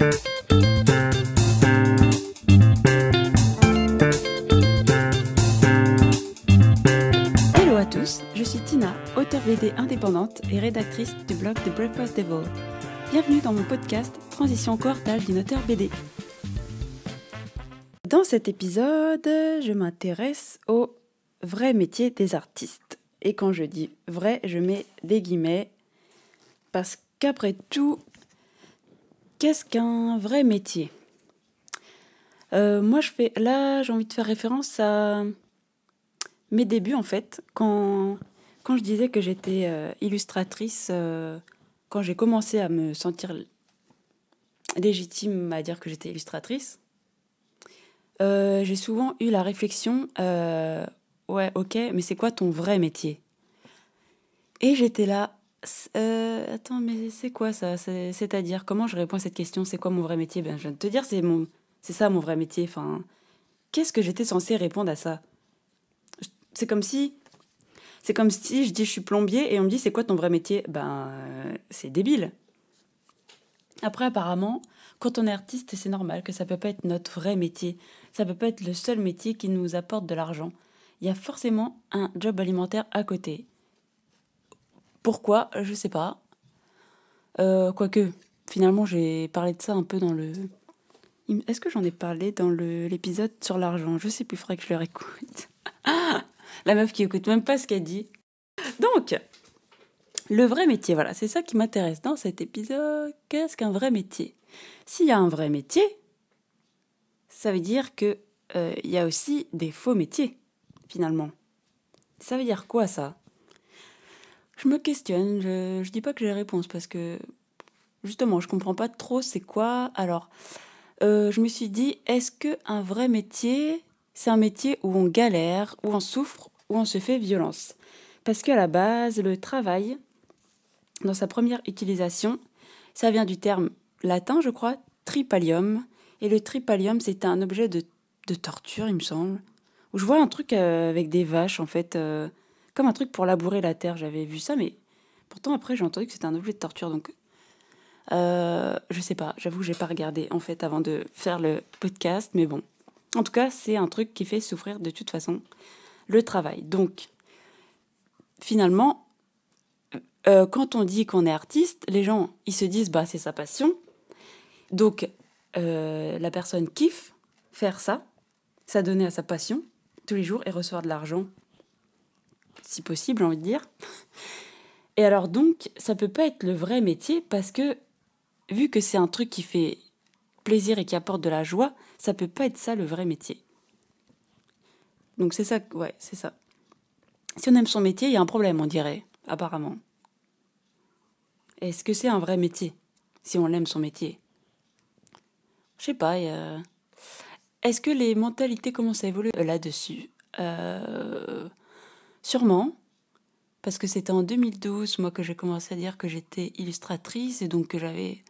Hello à tous, je suis Tina, auteure BD indépendante et rédactrice du blog The Breakfast Devil. Bienvenue dans mon podcast Transition quartale d'une auteur BD. Dans cet épisode, je m'intéresse au vrai métier des artistes. Et quand je dis vrai, je mets des guillemets parce qu'après tout, qu'est-ce qu'un vrai métier? Euh, Moi, je fais là, j'ai envie de faire référence à mes débuts en fait, quand, quand je disais que j'étais euh, illustratrice, euh, quand j'ai commencé à me sentir légitime à dire que j'étais illustratrice, j'ai souvent eu la réflexion, ouais, ok, mais c'est quoi ton vrai métier? Et j'étais là, euh, attends, mais c'est quoi ça? C'est- C'est-à-dire, comment je réponds à cette question? C'est quoi mon vrai métier? Ben, je viens de te dire, c'est mon, ça mon vrai métier. Enfin, qu'est-ce que j'étais censée répondre à ça? C'est comme si, c'est comme si je dis je suis plombier et on me dit c'est quoi ton vrai métier? Ben, euh, c'est débile. Après, apparemment, quand on est artiste, c'est normal que ça peut pas être notre vrai métier. Ça peut pas être le seul métier qui nous apporte de l'argent. Il y a forcément un job alimentaire à côté. Pourquoi Je sais pas. Euh, quoique, finalement, j'ai parlé de ça un peu dans le. Est-ce que j'en ai parlé dans l'épisode sur l'argent? Je sais plus, il faudrait que je le réécoute. La meuf qui écoute même pas ce qu'elle dit. Donc, le vrai métier, voilà, c'est ça qui m'intéresse dans cet épisode. Qu'est-ce qu'un vrai métier? S'il y a un vrai métier, ça veut dire que euh, il y a aussi des faux métiers, finalement. Ça veut dire quoi ça? Je me questionne, je, je dis pas que j'ai réponse parce que justement, je comprends pas trop c'est quoi. Alors, euh, je me suis dit, est-ce que un vrai métier, c'est un métier où on galère, où on souffre, où on se fait violence? Parce qu'à la base, le travail, dans sa première utilisation, ça vient du terme latin, je crois, tripalium. Et le tripalium, c'était un objet de, de torture, il me semble. Où je vois un truc euh, avec des vaches, en fait, euh, comme un truc pour labourer la terre. J'avais vu ça, mais pourtant après, j'ai entendu que c'était un objet de torture. Donc, euh, je sais pas, j'avoue, j'ai pas regardé, en fait, avant de faire le podcast, mais bon. En tout cas, c'est un truc qui fait souffrir de toute façon le travail. Donc, finalement, euh, quand on dit qu'on est artiste, les gens, ils se disent, bah, c'est sa passion. Donc, euh, la personne kiffe faire ça, s'adonner à sa passion tous les jours et recevoir de l'argent, si possible, j'ai envie dire. Et alors donc, ça peut pas être le vrai métier parce que vu que c'est un truc qui fait plaisir et qui apporte de la joie, ça peut pas être ça le vrai métier. Donc c'est ça, ouais, c'est ça. Si on aime son métier, il y a un problème, on dirait, apparemment. Est-ce que c'est un vrai métier si on aime son métier? Je sais pas. a- Est-ce que les mentalités commencent à évoluer? Euh, là-dessus Euh, Sûrement. Parce que c'était en 2012, moi, que j'ai commencé à dire que j'étais illustratrice et donc que j'avais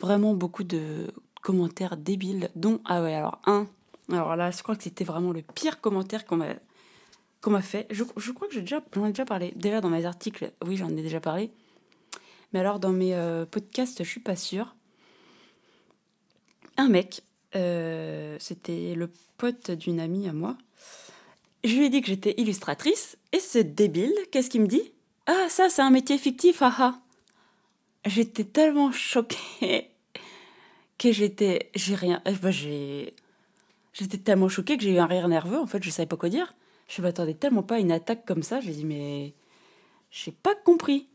vraiment beaucoup de commentaires débiles, dont, ah ouais, alors un, alors là, je crois que c'était vraiment le pire commentaire qu'on m'a qu'on fait. Je, je crois que j'ai déjà, j'en ai déjà parlé. Déjà dans mes articles, oui, j'en ai déjà parlé. Mais alors dans mes euh, podcasts, je suis pas sûre. Un mec, euh, c'était le pote d'une amie à moi. Je lui ai dit que j'étais illustratrice et ce débile, qu'est-ce qu'il me dit? Ah, ça, c'est un métier fictif, haha. J'étais tellement choquée que j'étais. J'ai rien. euh, bah, j'ai. J'étais tellement choquée que j'ai eu un rire nerveux. En fait, je savais pas quoi dire. Je m'attendais tellement pas à une attaque comme ça. J'ai dit, mais. J'ai pas compris.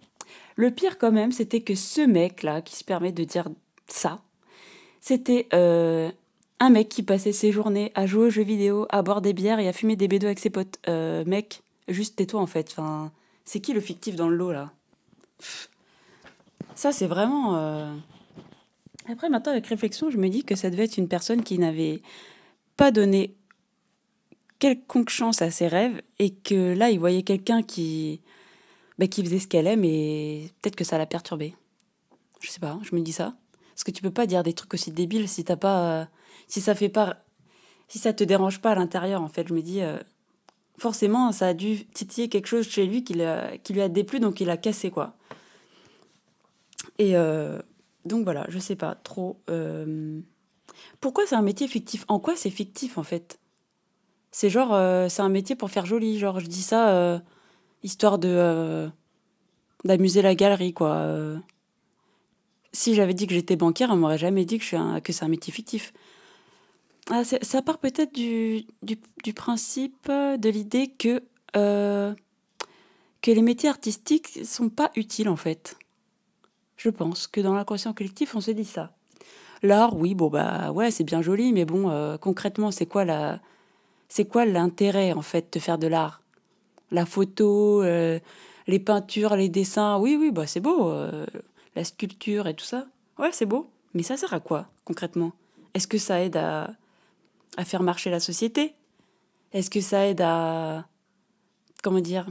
Le pire, quand même, c'était que ce mec-là, qui se permet de dire ça, c'était euh, un mec qui passait ses journées à jouer aux jeux vidéo, à boire des bières et à fumer des bédos avec ses potes. Euh, mec, juste tais-toi en fait. C'est qui le fictif dans le lot là? Ça, c'est vraiment. euh, Après, maintenant, avec réflexion, je me dis que ça devait être une personne qui n'avait pas donné quelconque chance à ses rêves et que là, il voyait quelqu'un qui, bah, qui faisait ce qu'elle aime et peut-être que ça l'a perturbé. Je sais pas, je me dis ça. Parce que tu peux pas dire des trucs aussi débiles si t'as pas. euh, si ça fait pas. Si ça te dérange pas à l'intérieur, en fait. Je me dis. euh, forcément, ça a dû titiller quelque chose chez lui qui, lui a déplu, donc il a cassé, quoi. Et euh, donc voilà, je sais pas trop. Pourquoi c'est un métier fictif? En quoi c'est fictif en fait? C'est genre, c'est un métier pour faire joli. Genre, je dis ça histoire de d'amuser la galerie, quoi. Si j'avais dit que j'étais banquière, on m'aurait jamais dit que, c'est un métier fictif. Ah, ça part peut-être du, principe, euh, de l'idée que, euh, que les métiers artistiques sont pas utiles en fait. Je pense que dans l'inconscient collectif, on se dit ça. L'art, oui, bon bah ouais, c'est bien joli, mais bon, euh, concrètement, c'est quoi l'intérêt en fait de faire de l'art? La photo, les peintures, les dessins, oui, oui, bah c'est beau. La sculpture et tout ça, ouais, c'est beau. Mais ça sert à quoi concrètement? Est-ce que ça aide à, à faire marcher la société? Est-ce que ça aide à, comment dire,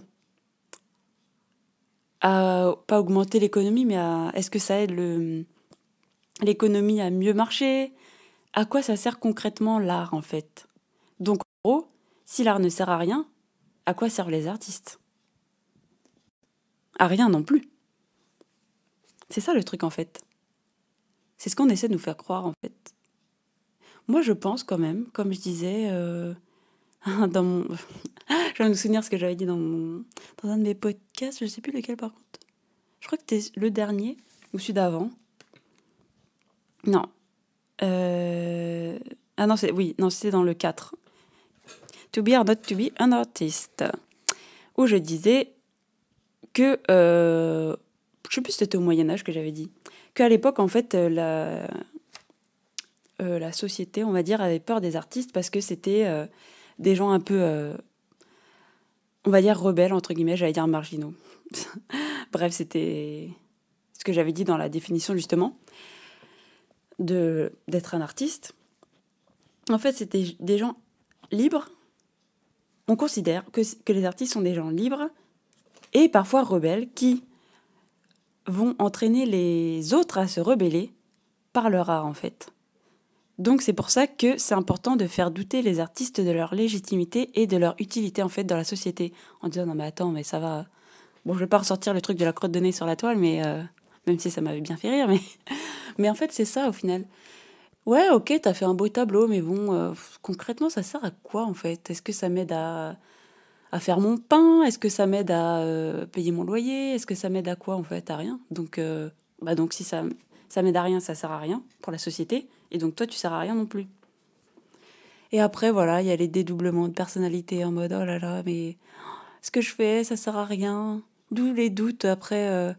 à pas augmenter l'économie, mais à, est-ce que ça aide le, l'économie à mieux marcher? À quoi ça sert concrètement l'art en fait? Donc en gros, si l'art ne sert à rien, à quoi servent les artistes? À rien non plus. C'est ça le truc en fait. C'est ce qu'on essaie de nous faire croire en fait. Moi je pense quand même, comme je disais euh, dans mon... je vais me souvenir ce que j'avais dit dans, mon... dans un de mes podcasts, je sais plus lequel par contre. Je crois que c'était le dernier ou celui d'avant. Non. Euh... Ah non, c'est oui, non, c'était dans le 4. To be or not to be an artist. Où je disais que euh, je sais plus si c'était au Moyen Âge que j'avais dit, qu'à l'époque en fait euh, la euh, la société, on va dire, avait peur des artistes parce que c'était euh, des gens un peu, on va dire rebelles entre guillemets, j'allais dire marginaux. Bref, c'était ce que j'avais dit dans la définition justement d'être un artiste. En fait, c'était des gens libres. On considère que, que les artistes sont des gens libres et parfois rebelles qui vont entraîner les autres à se rebeller par leur art en fait. Donc c'est pour ça que c'est important de faire douter les artistes de leur légitimité et de leur utilité en fait dans la société. En disant non mais attends mais ça va. Bon je vais pas ressortir le truc de la crotte de nez sur la toile mais euh, même si ça m'avait bien fait rire mais mais en fait c'est ça au final. Ouais ok t'as fait un beau tableau mais bon euh, concrètement ça sert à quoi en fait? Est-ce que ça m'aide à faire mon pain Est-ce que ça m'aide à euh, payer mon loyer Est-ce que ça m'aide à quoi en fait À rien. Donc, euh, bah donc si ça, ça m'aide à rien, ça sert à rien pour la société. Et donc toi, tu sers à rien non plus. Et après, voilà, il y a les dédoublements de personnalité en mode oh là là, mais ce que je fais, ça sert à rien. D'où les doutes. Après, euh,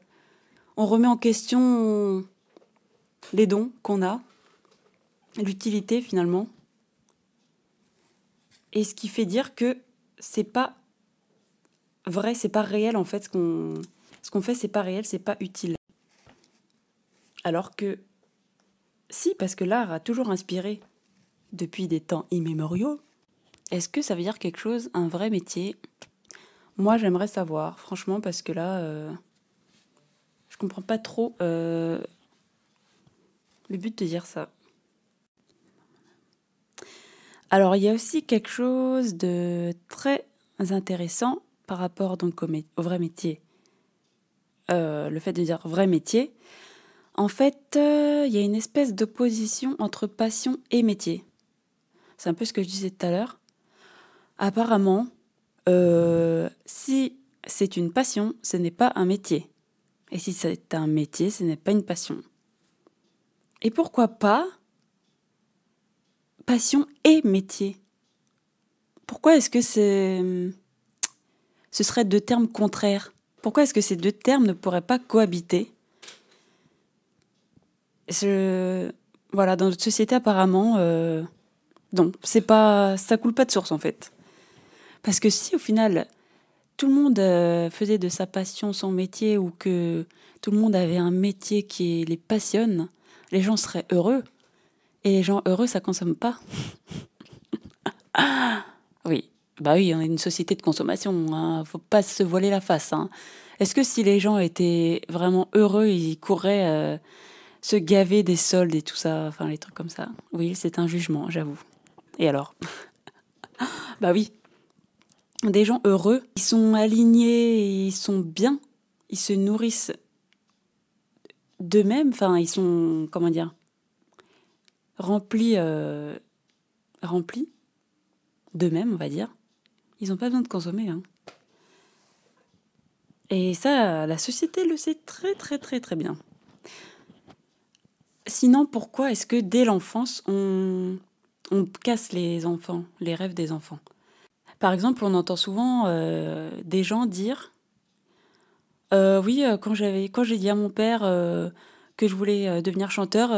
on remet en question les dons qu'on a, l'utilité finalement. Et ce qui fait dire que c'est pas vrai, c'est pas réel en fait ce qu'on ce qu'on fait, c'est pas réel, c'est pas utile. Alors que si, parce que l'art a toujours inspiré depuis des temps immémoriaux. Est-ce que ça veut dire quelque chose, un vrai métier? Moi, j'aimerais savoir, franchement, parce que là, euh, je comprends pas trop euh, le but de dire ça. Alors, il y a aussi quelque chose de très intéressant par rapport donc au, vrai métier. Euh, le fait de dire vrai métier. En fait, euh, il y a une espèce d'opposition entre passion et métier. C'est un peu ce que je disais tout à l'heure. Apparemment, euh, si c'est une passion, ce n'est pas un métier. Et si c'est un métier, ce n'est pas une passion. Et pourquoi pas passion et métier? Pourquoi est-ce que c'est ce seraient deux termes contraires Pourquoi est-ce que ces deux termes ne pourraient pas cohabiter? Voilà, dans notre société, apparemment, euh, non, c'est pas, ça coule pas de source en fait. Parce que si au final tout le monde euh, faisait de sa passion son métier ou que tout le monde avait un métier qui les passionne, les gens seraient heureux. Et les gens heureux, ça consomme pas. oui, bah oui, on est une société de consommation. Hein. Faut pas se voiler la face. Hein. Est-ce que si les gens étaient vraiment heureux, ils courraient euh, se gaver des soldes et tout ça, enfin les trucs comme ça? Oui, c'est un jugement, j'avoue. Et alors? Bah oui. Des gens heureux, ils sont alignés, ils sont bien, ils se nourrissent d'eux-mêmes, enfin, ils sont, comment dire, remplis, euh, remplis d'eux-mêmes, on va dire. Ils n'ont pas besoin de consommer. Hein. Et ça, la société le sait très très très très bien. Sinon, pourquoi est-ce que dès l'enfance, on, on casse les enfants, les rêves des enfants? Par exemple, on entend souvent euh, des gens dire euh, Oui, euh, quand j'avais, quand j'ai dit à mon père que je voulais devenir chanteur,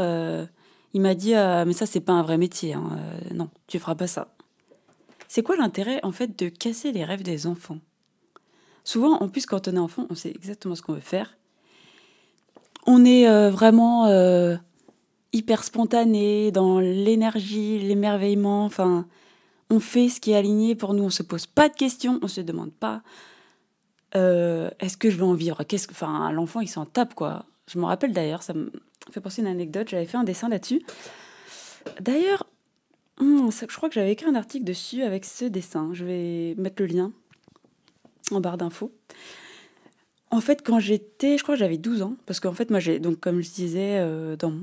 il m'a dit Mais ça, c'est pas un vrai métier. Hein, non, tu feras pas ça. C'est quoi l'intérêt, en fait, de casser les rêves des enfants? Souvent, en plus, quand on est enfant, on sait exactement ce qu'on veut faire. On est vraiment hyper spontané, dans l'énergie, l'émerveillement. Enfin, on fait ce qui est aligné pour nous. On se pose pas de questions, on se demande pas euh, est-ce que je veux en vivre? Qu'est-ce que, enfin, l'enfant il s'en tape quoi. Je me rappelle d'ailleurs, ça me fait penser une anecdote. J'avais fait un dessin là-dessus. D'ailleurs, hmm, je crois que j'avais écrit un article dessus avec ce dessin. Je vais mettre le lien en barre d'infos. En fait, quand j'étais, je crois que j'avais 12 ans, parce qu'en fait, moi, j'ai, donc, comme je disais euh, dans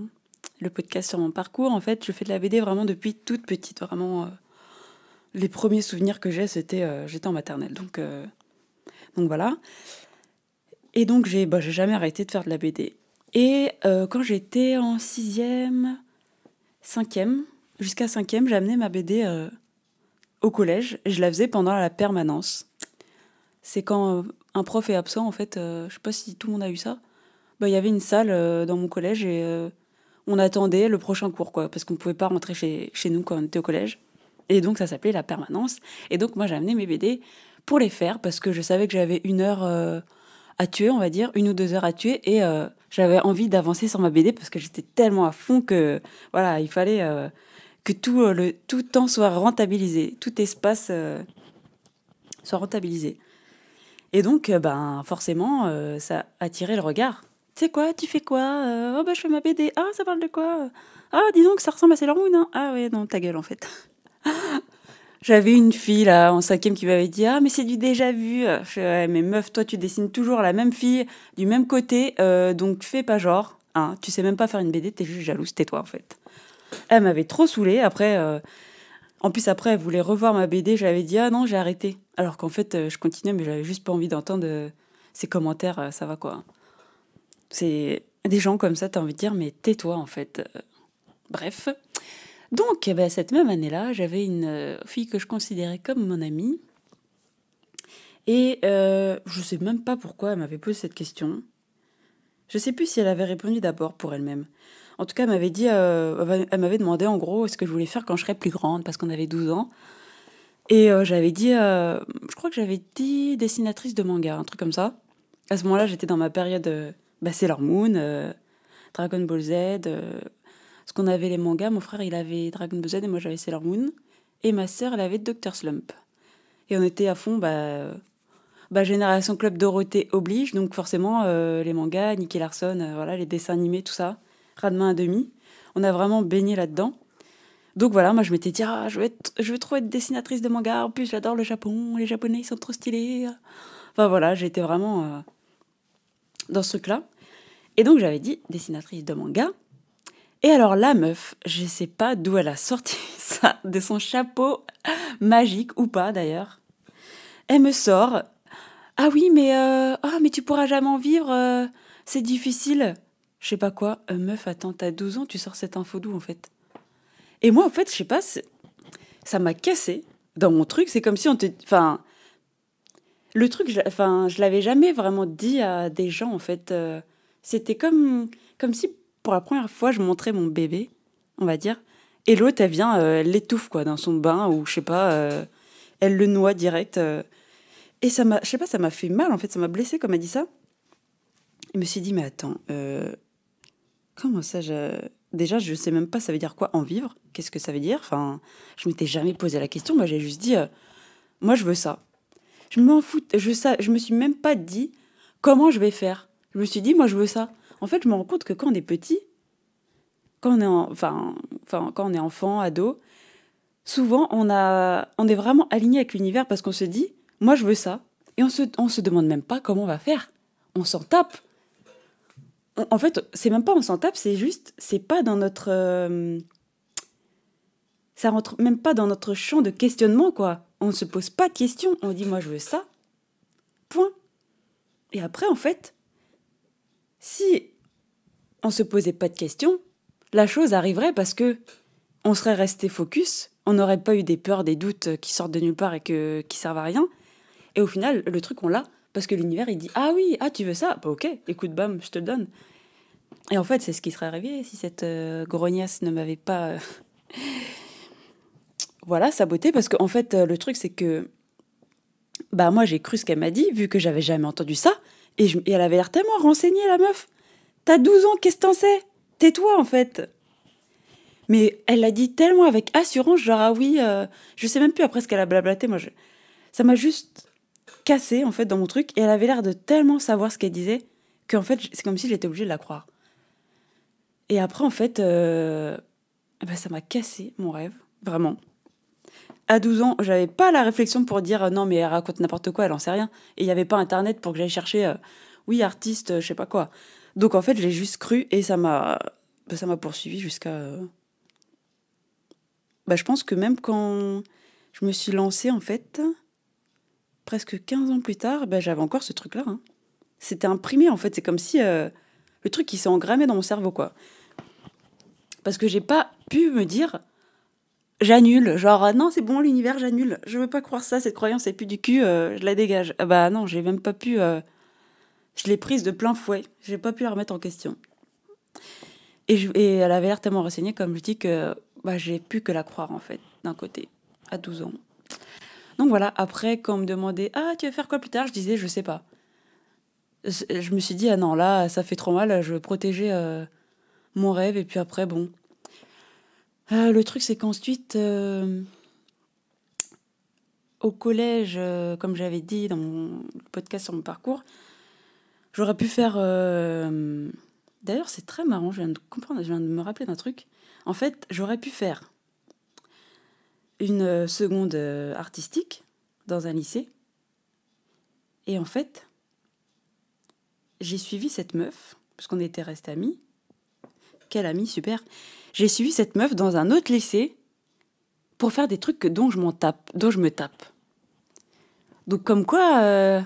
le podcast sur mon parcours. En fait, je fais de la BD vraiment depuis toute petite. Vraiment, euh, les premiers souvenirs que j'ai, c'était euh, j'étais en maternelle. Donc, donc voilà. Et donc, j'ai bah, jamais arrêté de faire de la BD. Et quand j'étais en sixième, cinquième, jusqu'à cinquième, amené ma BD au collège et je la faisais pendant la permanence. C'est quand un prof est absent, en fait, je sais pas si tout le monde a eu ça. Bah, il y avait une salle dans mon collège et on attendait le prochain cours, quoi, parce qu'on ne pouvait pas rentrer chez, chez nous quand on était au collège. Et donc, ça s'appelait la permanence. Et donc, moi, j'ai amené mes BD pour les faire, parce que je savais que j'avais une heure euh, à tuer, on va dire, une ou deux heures à tuer, et euh, j'avais envie d'avancer sur ma BD, parce que j'étais tellement à fond que, voilà, il fallait euh, que tout le tout temps soit rentabilisé, tout espace soit rentabilisé. Et donc, ben, forcément, ça attirait le regard tu sais quoi, tu fais quoi euh, Oh bah je fais ma BD. Ah, ça parle de quoi Ah, dis donc, ça ressemble à Sailor Moon. Hein ah ouais, non, ta gueule en fait. J'avais une fille là en cinquième qui m'avait dit Ah, mais c'est du déjà vu. Je ouais, mais meuf, toi tu dessines toujours la même fille du même côté, euh, donc fais pas genre. Hein, tu sais même pas faire une BD, t'es juste jalouse, tais-toi en fait. Elle m'avait trop saoulée. Après, euh, en plus, après, elle voulait revoir ma BD. J'avais dit Ah non, j'ai arrêté. Alors qu'en fait, je continuais, mais j'avais juste pas envie d'entendre ses commentaires. Ça va quoi. C'est des gens comme ça, tu as envie de dire, mais tais-toi en fait. Bref. Donc, eh ben, cette même année-là, j'avais une euh, fille que je considérais comme mon amie. Et euh, je sais même pas pourquoi elle m'avait posé cette question. Je sais plus si elle avait répondu d'abord pour elle-même. En tout cas, elle m'avait dit, euh, elle m'avait demandé en gros ce que je voulais faire quand je serais plus grande, parce qu'on avait 12 ans. Et euh, j'avais dit, je crois que j'avais dit dessinatrice de manga, un truc comme ça. À ce moment-là, j'étais dans ma période bah, Sailor Moon, euh, Dragon Ball Z. Euh, parce qu'on avait les mangas, mon frère il avait Dragon Ball Z et moi j'avais Sailor Moon. Et ma sœur elle avait Dr. Slump. Et on était à fond, bah, bah Génération Club Dorothée oblige, donc forcément euh, les mangas, Nicky Larson, voilà, les dessins animés, tout ça, Rademain à demi. On a vraiment baigné là-dedans. Donc voilà, moi je m'étais dit, ah, je, veux je veux trop être dessinatrice de manga, en plus j'adore le Japon, les Japonais ils sont trop stylés. Enfin voilà, j'étais vraiment dans ce truc-là. Et donc j'avais dit dessinatrice de manga. Et alors la meuf, je sais pas d'où elle a sorti ça, de son chapeau magique ou pas d'ailleurs. Elle me sort Ah oui, mais euh, ah mais tu pourras jamais en vivre, euh, c'est difficile. Je sais pas quoi. Euh, meuf, attends, t'as 12 ans, tu sors cette info d'où en fait? Et moi en fait, je sais pas, ça m'a cassé dans mon truc. C'est comme si on te, enfin, le truc, je, enfin, je l'avais jamais vraiment dit à des gens en fait. Euh, c'était comme, comme si pour la première fois je montrais mon bébé, on va dire, et l'autre elle vient, euh, elle l'étouffe quoi dans son bain ou je sais pas, euh, elle le noie direct. et ça m'a, je sais pas, ça m'a fait mal en fait, ça m'a blessé comme elle dit ça. Je me suis dit mais attends, comment ça je... Déjà, je sais même pas ça veut dire quoi en vivre. Qu'est-ce que ça veut dire? Enfin, je m'étais jamais posé la question. Moi, j'ai juste dit, moi, je veux ça. Je m'en fous. Je, je me suis même pas dit comment je vais faire. Je me suis dit, moi, je veux ça. En fait, je me rends compte que quand on est petit, quand on est, enfin, enfin, quand on est enfant, ado, souvent, on, a, on est vraiment aligné avec l'univers parce qu'on se dit, moi, je veux ça. Et on se, on se demande même pas comment on va faire. On s'en tape. En fait, c'est même pas on s'en tape, c'est juste, c'est pas dans notre. Euh, ça rentre même pas dans notre champ de questionnement, quoi. On ne se pose pas de questions. On dit, moi, je veux ça. Point. Et après, en fait, si on se posait pas de questions, la chose arriverait parce que on serait resté focus, on n'aurait pas eu des peurs, des doutes qui sortent de nulle part et que, qui servent à rien. Et au final, le truc, on l'a parce que l'univers, il dit Ah oui, ah tu veux ça? Bah ok, écoute, bam, je te donne. Et en fait, c'est ce qui serait arrivé si cette euh, grognasse ne m'avait pas. Euh, voilà, saboté. Parce qu'en fait, euh, le truc, c'est que. Bah, moi, j'ai cru ce qu'elle m'a dit, vu que j'avais jamais entendu ça. Et, elle avait l'air tellement renseignée, la meuf. T'as 12 ans, qu'est-ce que t'en sais? Tais-toi, en fait. Mais elle l'a dit tellement avec assurance, genre, ah oui, je sais même plus après ce qu'elle a blablaté. Moi, ça m'a juste cassé, en fait, dans mon truc. Et elle avait l'air de tellement savoir ce qu'elle disait qu'en fait, c'est comme si j'étais obligée de la croire. Et après, en fait, euh, eh ben, ça m'a cassé mon rêve, vraiment. À 12 ans, j'avais pas la réflexion pour dire euh, non, mais elle raconte n'importe quoi, elle en sait rien. Et il n'y avait pas internet pour que j'aille chercher, euh, oui, artiste, je sais pas quoi. Donc en fait, j'ai juste cru et ça m'a bah, ça m'a poursuivi jusqu'à. Bah, je pense que même quand je me suis lancée, en fait, presque 15 ans plus tard, bah, j'avais encore ce truc-là. Hein. C'était imprimé, en fait. C'est comme si le truc s'est engrammé dans mon cerveau, quoi. Parce que j'ai pas pu me dire, j'annule. Genre, ah non, c'est bon, l'univers, j'annule. Je veux pas croire ça, cette croyance, c'est plus du cul, euh, je la dégage. Ah bah non, j'ai même pas pu. Euh, je l'ai prise de plein fouet. J'ai pas pu la remettre en question. Et elle avait l'air tellement renseignée, comme je dis, que bah, j'ai pu que la croire, en fait, d'un côté, à 12 ans. Donc voilà, après, quand on me demandait Ah, tu veux faire quoi plus tard? Je disais Je sais pas je me suis dit, ah non, là, ça fait trop mal, je veux protéger euh, mon rêve. Et puis après, bon. Euh, le truc, c'est qu'ensuite, euh, au collège, comme j'avais dit dans mon podcast sur mon parcours, j'aurais pu faire. D'ailleurs, c'est très marrant, je viens de comprendre, je viens de me rappeler d'un truc. En fait, j'aurais pu faire une seconde artistique dans un lycée. Et en fait, j'ai suivi cette meuf, parce qu'on était restés amis. Quelle amie, super. J'ai suivi cette meuf dans un autre lycée pour faire des trucs dont je tape, dont je me tape. Donc comme quoi, euh,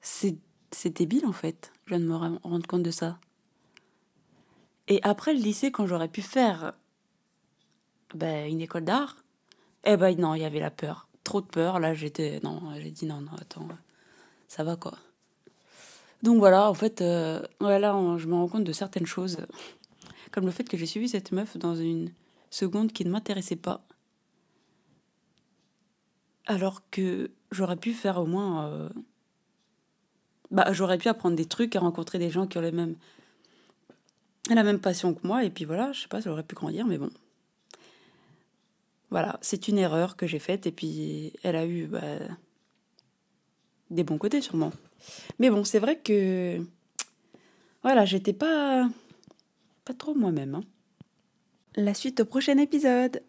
c'est débile en fait. Je viens de me rendre compte de ça. Et après le lycée, quand j'aurais pu faire ben, une école d'art, eh ben non, il y avait la peur. Trop de peur. Là, j'étais. Non, j'ai dit non, non, attends, ça va quoi. Donc voilà, en fait, euh, je me rends compte de certaines choses, comme le fait que j'ai suivi cette meuf dans une seconde qui ne m'intéressait pas, alors que j'aurais pu faire au moins... Euh, bah, j'aurais pu apprendre des trucs et rencontrer des gens qui ont les mêmes, la même passion que moi, et puis voilà, je sais pas, ça aurait pu grandir, mais bon. Voilà, c'est une erreur que j'ai faite, et puis elle a eu bah, des bons côtés sûrement. Mais bon, c'est vrai que. Voilà, j'étais pas. pas trop moi-même. Hein. La suite au prochain épisode.